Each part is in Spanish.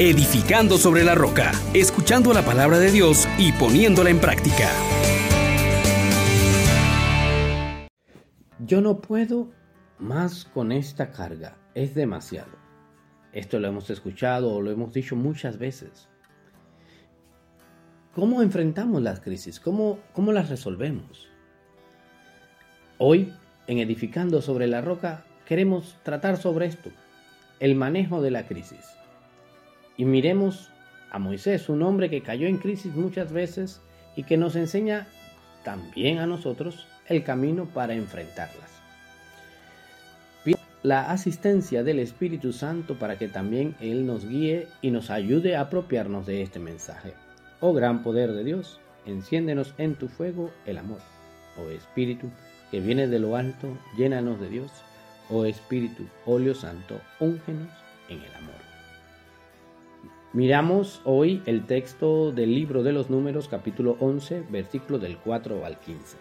edificando sobre la roca, escuchando la palabra de Dios y poniéndola en práctica. Yo no puedo más con esta carga, es demasiado. Esto lo hemos escuchado o lo hemos dicho muchas veces. ¿Cómo enfrentamos las crisis? ¿Cómo, cómo las resolvemos? Hoy, en Edificando sobre la Roca, queremos tratar sobre esto, el manejo de la crisis. Y miremos a Moisés, un hombre que cayó en crisis muchas veces y que nos enseña también a nosotros el camino para enfrentarlas. Pido la asistencia del Espíritu Santo para que también Él nos guíe y nos ayude a apropiarnos de este mensaje. Oh gran poder de Dios, enciéndenos en tu fuego el amor. Oh Espíritu, que viene de lo alto, llénanos de Dios. Oh Espíritu, óleo santo, úngenos en el amor. Miramos hoy el texto del libro de los números capítulo 11, versículo del 4 al 15.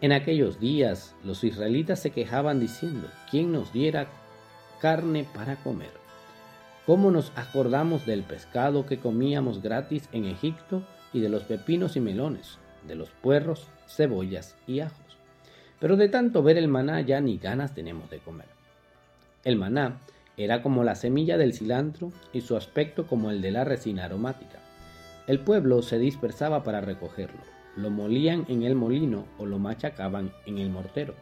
En aquellos días los israelitas se quejaban diciendo, ¿quién nos diera carne para comer? ¿Cómo nos acordamos del pescado que comíamos gratis en Egipto y de los pepinos y melones, de los puerros, cebollas y ajos? Pero de tanto ver el maná ya ni ganas tenemos de comer. El maná era como la semilla del cilantro y su aspecto como el de la resina aromática. El pueblo se dispersaba para recogerlo, lo molían en el molino o lo machacaban en el mortero.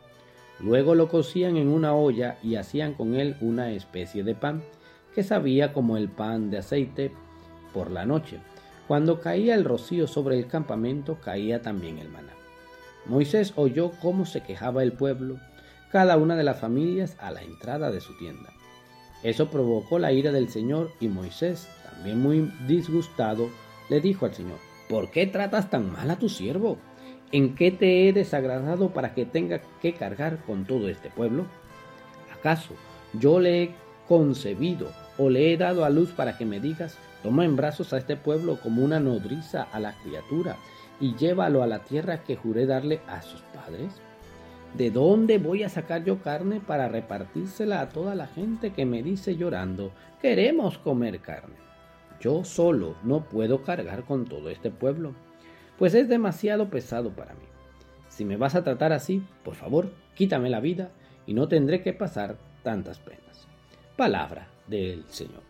Luego lo cocían en una olla y hacían con él una especie de pan, que sabía como el pan de aceite por la noche. Cuando caía el rocío sobre el campamento, caía también el maná. Moisés oyó cómo se quejaba el pueblo, cada una de las familias a la entrada de su tienda. Eso provocó la ira del Señor y Moisés, también muy disgustado, le dijo al Señor, ¿por qué tratas tan mal a tu siervo? ¿En qué te he desagradado para que tenga que cargar con todo este pueblo? ¿Acaso yo le he concebido o le he dado a luz para que me digas, toma en brazos a este pueblo como una nodriza a la criatura y llévalo a la tierra que juré darle a sus padres? ¿De dónde voy a sacar yo carne para repartírsela a toda la gente que me dice llorando, queremos comer carne? Yo solo no puedo cargar con todo este pueblo, pues es demasiado pesado para mí. Si me vas a tratar así, por favor, quítame la vida y no tendré que pasar tantas penas. Palabra del Señor.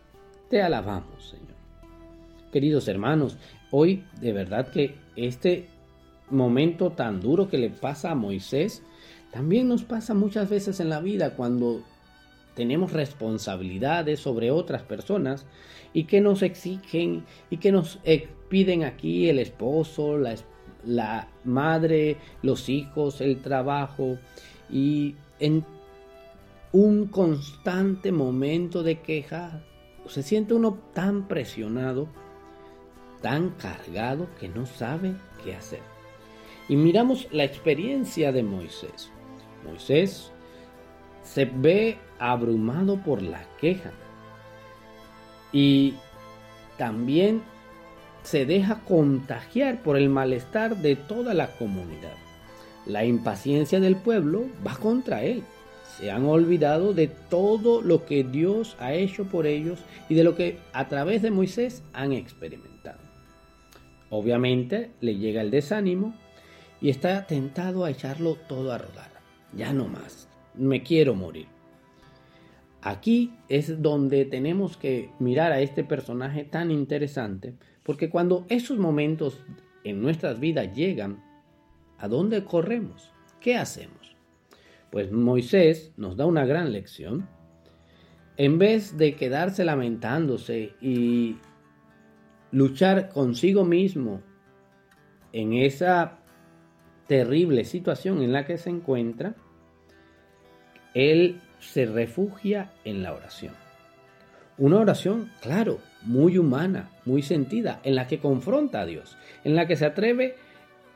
Te alabamos, Señor. Queridos hermanos, hoy de verdad que este momento tan duro que le pasa a Moisés también nos pasa muchas veces en la vida cuando tenemos responsabilidades sobre otras personas y que nos exigen y que nos piden aquí el esposo, la, la madre, los hijos, el trabajo y en un constante momento de queja se siente uno tan presionado, tan cargado que no sabe qué hacer. Y miramos la experiencia de Moisés. Moisés se ve abrumado por la queja y también se deja contagiar por el malestar de toda la comunidad. La impaciencia del pueblo va contra él. Se han olvidado de todo lo que Dios ha hecho por ellos y de lo que a través de Moisés han experimentado. Obviamente le llega el desánimo y está tentado a echarlo todo a rodar ya no más, me quiero morir. Aquí es donde tenemos que mirar a este personaje tan interesante, porque cuando esos momentos en nuestras vidas llegan, ¿a dónde corremos? ¿Qué hacemos? Pues Moisés nos da una gran lección. En vez de quedarse lamentándose y luchar consigo mismo en esa terrible situación en la que se encuentra, él se refugia en la oración. Una oración, claro, muy humana, muy sentida, en la que confronta a Dios, en la que se atreve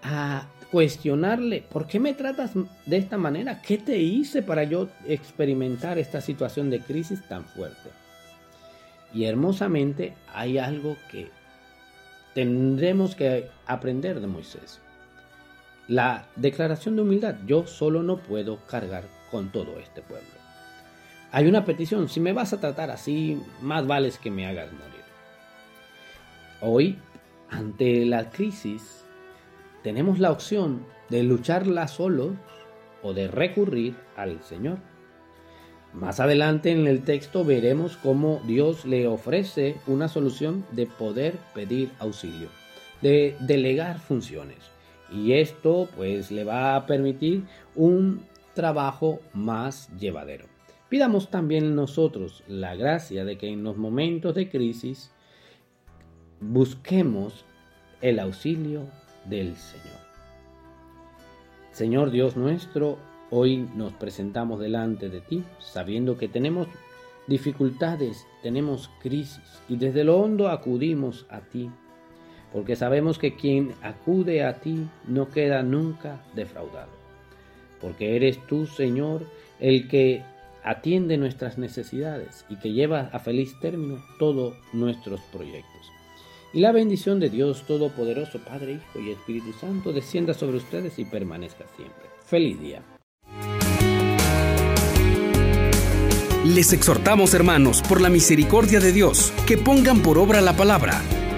a cuestionarle, ¿por qué me tratas de esta manera? ¿Qué te hice para yo experimentar esta situación de crisis tan fuerte? Y hermosamente hay algo que tendremos que aprender de Moisés. La declaración de humildad, yo solo no puedo cargar con todo este pueblo. Hay una petición, si me vas a tratar así, más vales que me hagas morir. Hoy, ante la crisis, tenemos la opción de lucharla solos o de recurrir al Señor. Más adelante en el texto veremos cómo Dios le ofrece una solución de poder pedir auxilio, de delegar funciones. Y esto pues le va a permitir un trabajo más llevadero. Pidamos también nosotros la gracia de que en los momentos de crisis busquemos el auxilio del Señor. Señor Dios nuestro, hoy nos presentamos delante de ti sabiendo que tenemos dificultades, tenemos crisis y desde lo hondo acudimos a ti, porque sabemos que quien acude a ti no queda nunca defraudado, porque eres tú, Señor, el que atiende nuestras necesidades y que lleva a feliz término todos nuestros proyectos. Y la bendición de Dios Todopoderoso, Padre, Hijo y Espíritu Santo, descienda sobre ustedes y permanezca siempre. Feliz día. Les exhortamos, hermanos, por la misericordia de Dios, que pongan por obra la palabra